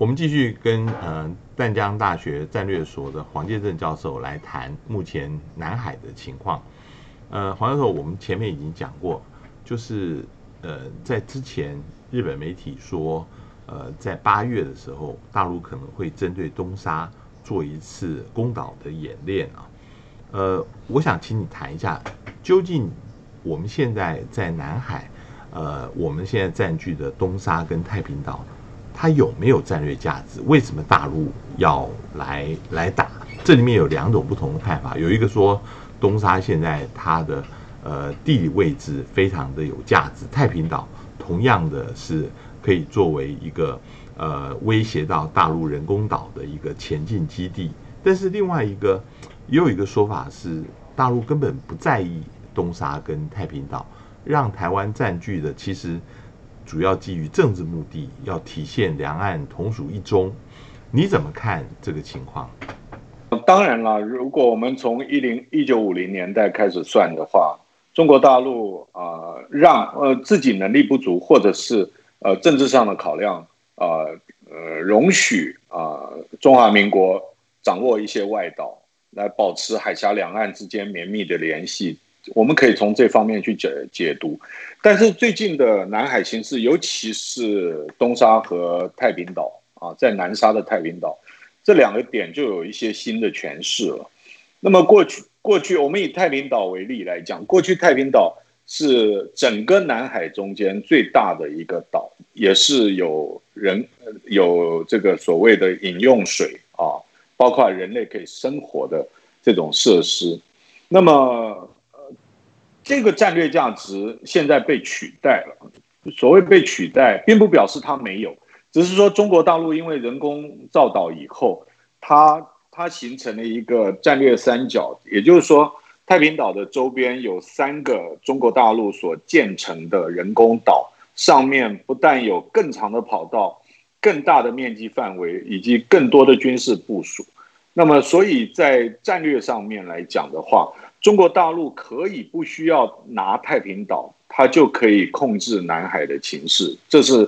我们继续跟呃淡江大学战略所的黄建正教授来谈目前南海的情况。呃，黄教授，我们前面已经讲过，就是呃在之前日本媒体说，呃在八月的时候，大陆可能会针对东沙做一次攻岛的演练啊。呃，我想请你谈一下，究竟我们现在在南海，呃我们现在占据的东沙跟太平岛。它有没有战略价值？为什么大陆要来来打？这里面有两种不同的看法。有一个说，东沙现在它的呃地理位置非常的有价值，太平岛同样的是可以作为一个呃威胁到大陆人工岛的一个前进基地。但是另外一个也有一个说法是，大陆根本不在意东沙跟太平岛，让台湾占据的其实。主要基于政治目的，要体现两岸同属一中，你怎么看这个情况？当然了，如果我们从一零一九五零年代开始算的话，中国大陆啊，让呃自己能力不足，或者是呃政治上的考量啊，呃容许啊中华民国掌握一些外岛，来保持海峡两岸之间绵密的联系。我们可以从这方面去解解读，但是最近的南海形势，尤其是东沙和太平岛啊，在南沙的太平岛这两个点就有一些新的诠释了。那么过去过去，我们以太平岛为例来讲，过去太平岛是整个南海中间最大的一个岛，也是有人有这个所谓的饮用水啊，包括人类可以生活的这种设施。那么这个战略价值现在被取代了。所谓被取代，并不表示它没有，只是说中国大陆因为人工造岛以后，它它形成了一个战略三角，也就是说，太平岛的周边有三个中国大陆所建成的人工岛，上面不但有更长的跑道、更大的面积范围以及更多的军事部署。那么，所以在战略上面来讲的话，中国大陆可以不需要拿太平岛，它就可以控制南海的情势，这是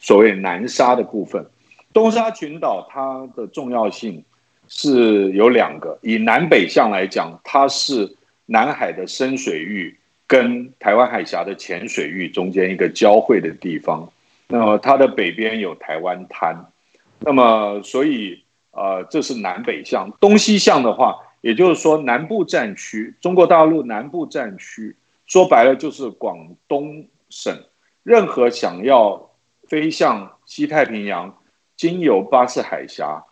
所谓南沙的部分。东沙群岛它的重要性是有两个，以南北向来讲，它是南海的深水域跟台湾海峡的浅水域中间一个交汇的地方。那么它的北边有台湾滩，那么所以呃，这是南北向。东西向的话。也就是说，南部战区，中国大陆南部战区，说白了就是广东省。任何想要飞向西太平洋，经由巴士海峡，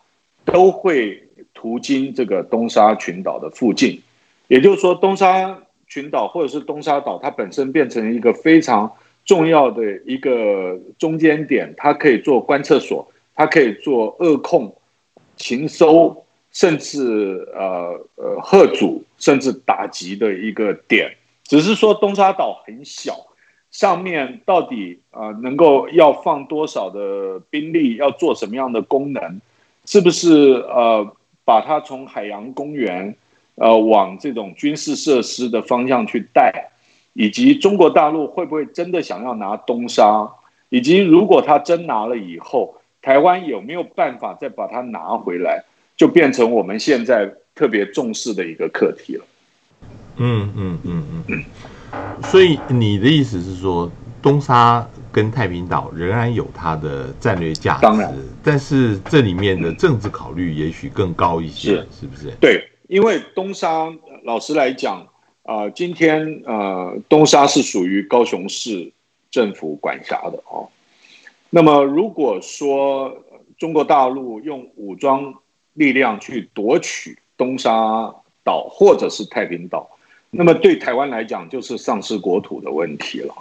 都会途经这个东沙群岛的附近。也就是说，东沙群岛或者是东沙岛，它本身变成一个非常重要的一个中间点，它可以做观测所，它可以做扼控、情收。甚至呃呃贺阻，甚至打击的一个点，只是说东沙岛很小，上面到底呃能够要放多少的兵力，要做什么样的功能，是不是呃把它从海洋公园呃往这种军事设施的方向去带，以及中国大陆会不会真的想要拿东沙，以及如果他真拿了以后，台湾有没有办法再把它拿回来？就变成我们现在特别重视的一个课题了。嗯嗯嗯嗯。所以你的意思是说，东沙跟太平岛仍然有它的战略价值，当然，但是这里面的政治考虑也许更高一些，是不是？对，因为东沙，老实来讲，啊，今天呃，东沙是属于高雄市政府管辖的哦。那么如果说中国大陆用武装力量去夺取东沙岛或者是太平岛，那么对台湾来讲就是丧失国土的问题了。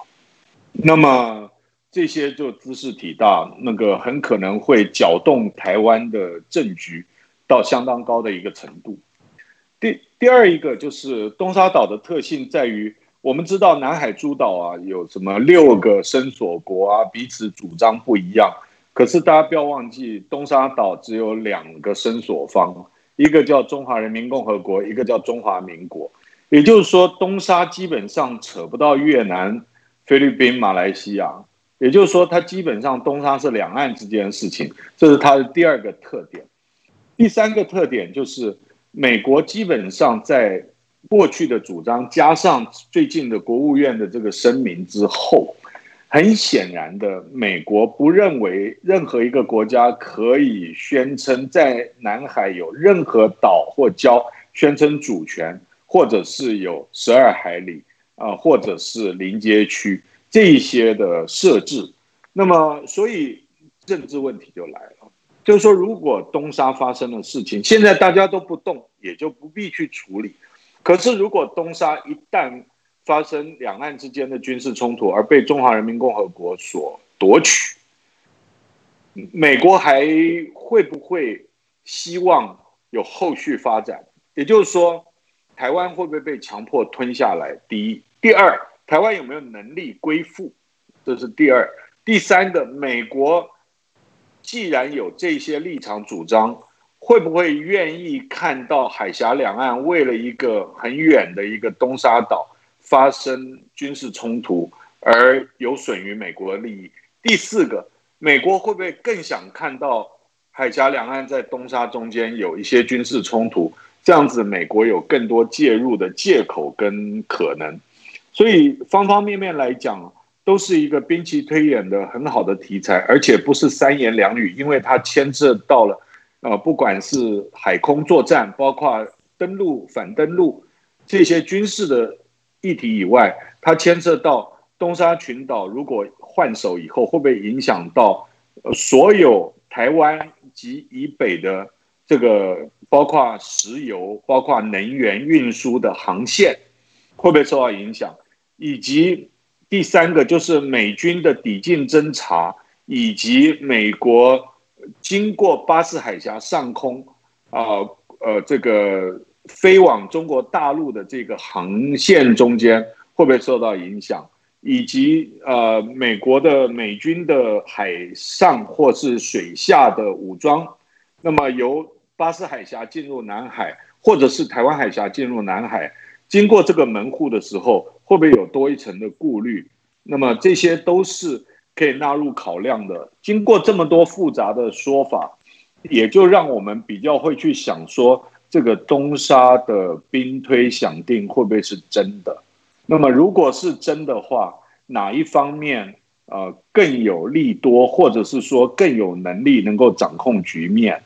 那么这些就姿势体大，那个很可能会搅动台湾的政局到相当高的一个程度。第第二一个就是东沙岛的特性在于，我们知道南海诸岛啊有什么六个伸索国啊，彼此主张不一样。可是大家不要忘记，东沙岛只有两个伸索方，一个叫中华人民共和国，一个叫中华民国。也就是说，东沙基本上扯不到越南、菲律宾、马来西亚，也就是说，它基本上东沙是两岸之间的事情，这是它的第二个特点。第三个特点就是美国基本上在过去的主张加上最近的国务院的这个声明之后，很显然的，美国不认为任何一个国家可以宣称在南海有任何岛或礁宣称主权，或者是有十二海里啊，或者是临街区。这一些的设置，那么所以政治问题就来了，就是说，如果东沙发生的事情，现在大家都不动，也就不必去处理。可是，如果东沙一旦发生两岸之间的军事冲突，而被中华人民共和国所夺取，美国还会不会希望有后续发展？也就是说，台湾会不会被强迫吞下来？第一，第二。台湾有没有能力归附？这是第二、第三个。美国既然有这些立场主张，会不会愿意看到海峡两岸为了一个很远的一个东沙岛发生军事冲突，而有损于美国的利益？第四个，美国会不会更想看到海峡两岸在东沙中间有一些军事冲突？这样子，美国有更多介入的借口跟可能。所以方方面面来讲，都是一个兵棋推演的很好的题材，而且不是三言两语，因为它牵涉到了，呃，不管是海空作战，包括登陆、反登陆这些军事的议题以外，它牵涉到东沙群岛如果换手以后，会不会影响到所有台湾及以北的这个，包括石油、包括能源运输的航线，会不会受到影响？以及第三个就是美军的抵近侦察，以及美国经过巴士海峡上空啊呃这个飞往中国大陆的这个航线中间会不会受到影响？以及呃美国的美军的海上或是水下的武装，那么由巴士海峡进入南海，或者是台湾海峡进入南海，经过这个门户的时候。会不会有多一层的顾虑？那么这些都是可以纳入考量的。经过这么多复杂的说法，也就让我们比较会去想说，这个东沙的兵推想定会不会是真的？那么如果是真的话，哪一方面呃更有利多，或者是说更有能力能够掌控局面？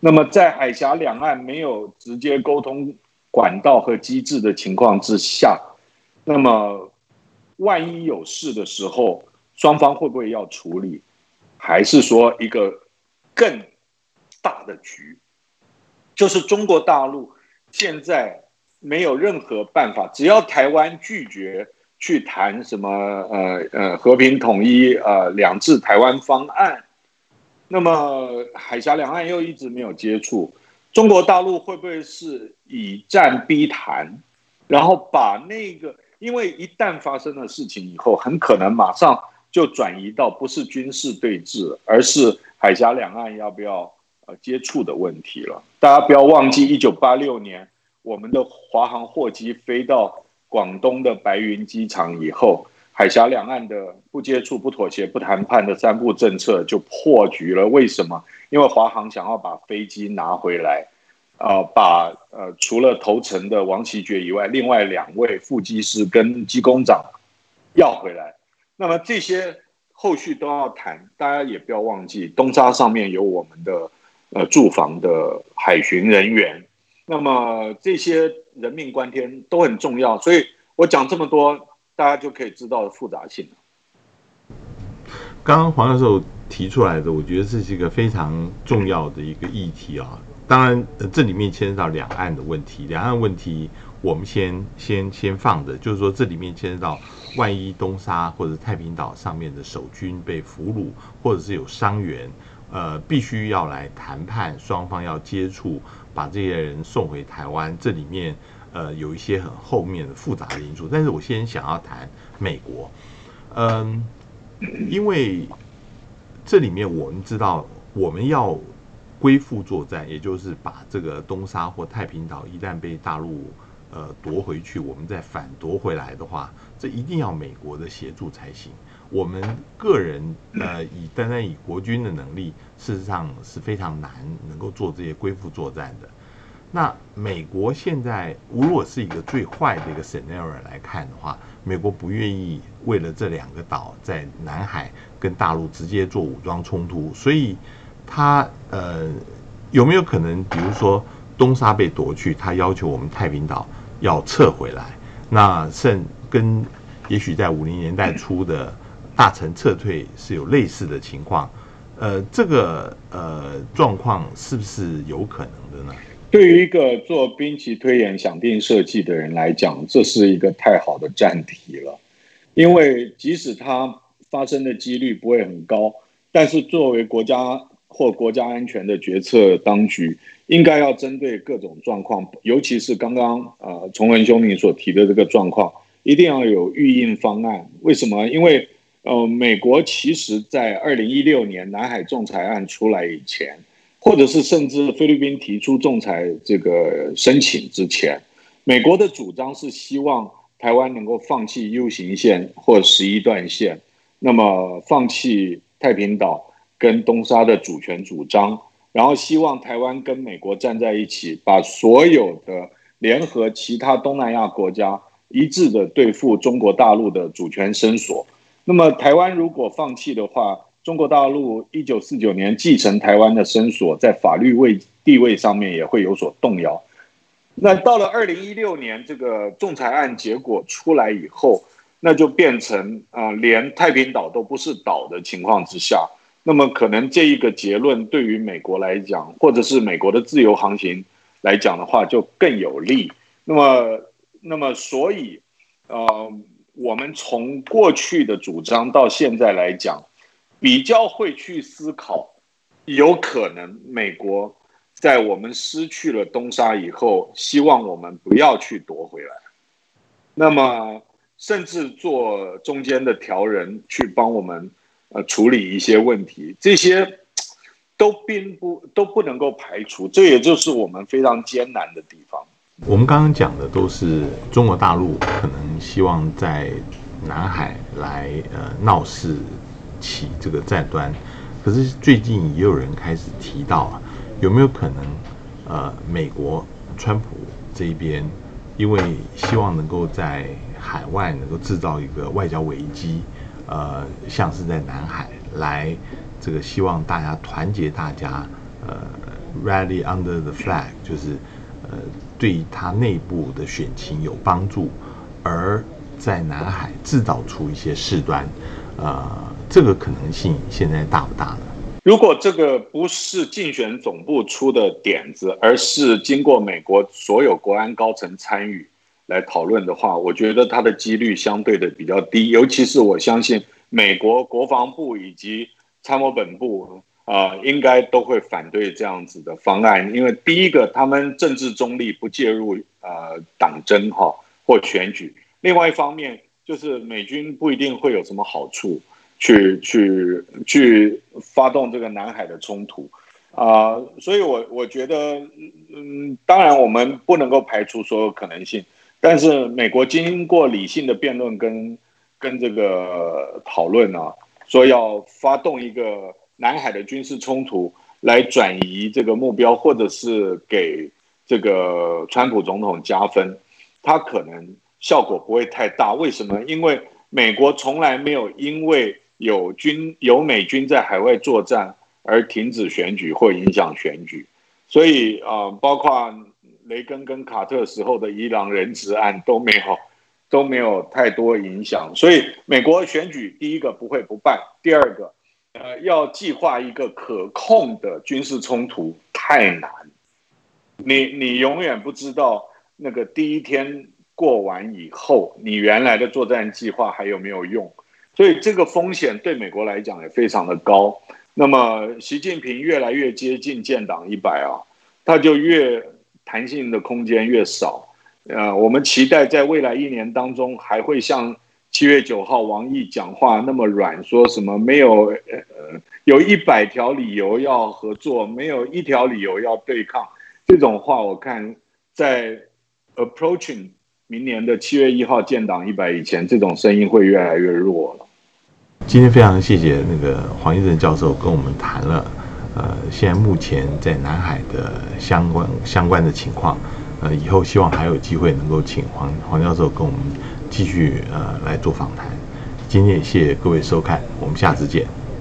那么在海峡两岸没有直接沟通管道和机制的情况之下。那么，万一有事的时候，双方会不会要处理？还是说一个更大的局？就是中国大陆现在没有任何办法，只要台湾拒绝去谈什么呃呃和平统一呃两制台湾方案，那么海峡两岸又一直没有接触，中国大陆会不会是以战逼谈，然后把那个？因为一旦发生了事情以后，很可能马上就转移到不是军事对峙，而是海峡两岸要不要呃接触的问题了。大家不要忘记，一九八六年我们的华航货机飞到广东的白云机场以后，海峡两岸的不接触、不妥协、不谈判的三步政策就破局了。为什么？因为华航想要把飞机拿回来。啊，把呃除了头层的王奇爵以外，另外两位副机师跟机工长要回来。那么这些后续都要谈，大家也不要忘记，东沙上面有我们的呃驻防的海巡人员。那么这些人命关天都很重要，所以我讲这么多，大家就可以知道复杂性刚刚黄教授提出来的，我觉得这是一个非常重要的一个议题啊。当然，这里面牵涉到两岸的问题。两岸问题，我们先先先放着，就是说这里面牵涉到，万一东沙或者太平岛上面的守军被俘虏，或者是有伤员，呃，必须要来谈判，双方要接触，把这些人送回台湾。这里面呃有一些很后面的复杂的因素。但是我先想要谈美国，嗯，因为这里面我们知道，我们要。恢复作战，也就是把这个东沙或太平岛一旦被大陆呃夺回去，我们再反夺回来的话，这一定要美国的协助才行。我们个人呃以单单以国军的能力，事实上是非常难能够做这些归附作战的。那美国现在如果是一个最坏的一个 scenario 来看的话，美国不愿意为了这两个岛在南海跟大陆直接做武装冲突，所以他呃有没有可能，比如说东沙被夺去，他要求我们太平岛要撤回来？那甚跟也许在五零年代初的大臣撤退是有类似的情况，呃，这个呃状况是不是有可能的呢？对于一个做兵棋推演、想定设计的人来讲，这是一个太好的战题了，因为即使它发生的几率不会很高，但是作为国家或国家安全的决策当局。应该要针对各种状况，尤其是刚刚呃崇文兄你所提的这个状况，一定要有预应方案。为什么？因为呃，美国其实在二零一六年南海仲裁案出来以前，或者是甚至菲律宾提出仲裁这个申请之前，美国的主张是希望台湾能够放弃 U 型线或十一段线，那么放弃太平岛跟东沙的主权主张。然后希望台湾跟美国站在一起，把所有的联合其他东南亚国家一致的对付中国大陆的主权伸索。那么台湾如果放弃的话，中国大陆一九四九年继承台湾的伸索，在法律位地位上面也会有所动摇。那到了二零一六年，这个仲裁案结果出来以后，那就变成啊，连太平岛都不是岛的情况之下。那么可能这一个结论对于美国来讲，或者是美国的自由航行来讲的话，就更有利。那么，那么所以，呃，我们从过去的主张到现在来讲，比较会去思考，有可能美国在我们失去了东沙以后，希望我们不要去夺回来。那么，甚至做中间的调人去帮我们。呃，处理一些问题，这些都并不都不能够排除，这也就是我们非常艰难的地方。我们刚刚讲的都是中国大陆可能希望在南海来呃闹事起这个战端，可是最近也有人开始提到啊，有没有可能呃美国川普这一边因为希望能够在海外能够制造一个外交危机？呃，像是在南海来，这个希望大家团结，大家呃，rally under the flag，就是呃，对他内部的选情有帮助，而在南海制造出一些事端，呃，这个可能性现在大不大呢？如果这个不是竞选总部出的点子，而是经过美国所有国安高层参与。来讨论的话，我觉得它的几率相对的比较低，尤其是我相信美国国防部以及参谋本部啊，应该都会反对这样子的方案，因为第一个，他们政治中立，不介入呃党争哈或选举；另外一方面，就是美军不一定会有什么好处去去去发动这个南海的冲突啊，所以我我觉得，嗯，当然我们不能够排除所有可能性。但是美国经过理性的辩论跟跟这个讨论啊，说要发动一个南海的军事冲突来转移这个目标，或者是给这个川普总统加分，他可能效果不会太大。为什么？因为美国从来没有因为有军有美军在海外作战而停止选举或影响选举，所以啊，包括。雷根跟卡特时候的伊朗人质案都没有都没有太多影响，所以美国选举第一个不会不办，第二个呃要计划一个可控的军事冲突太难，你你永远不知道那个第一天过完以后，你原来的作战计划还有没有用，所以这个风险对美国来讲也非常的高。那么习近平越来越接近建党一百啊，他就越。弹性的空间越少，呃，我们期待在未来一年当中还会像七月九号王毅讲话那么软，说什么没有呃有一百条理由要合作，没有一条理由要对抗这种话，我看在 approaching 明年的七月一号建党一百以前，这种声音会越来越弱了。今天非常谢谢那个黄义正教授跟我们谈了，呃，现在目前在南海的相关相关的情况，呃，以后希望还有机会能够请黄黄教授跟我们。继续呃来做访谈。今天也谢谢各位收看我们下次见。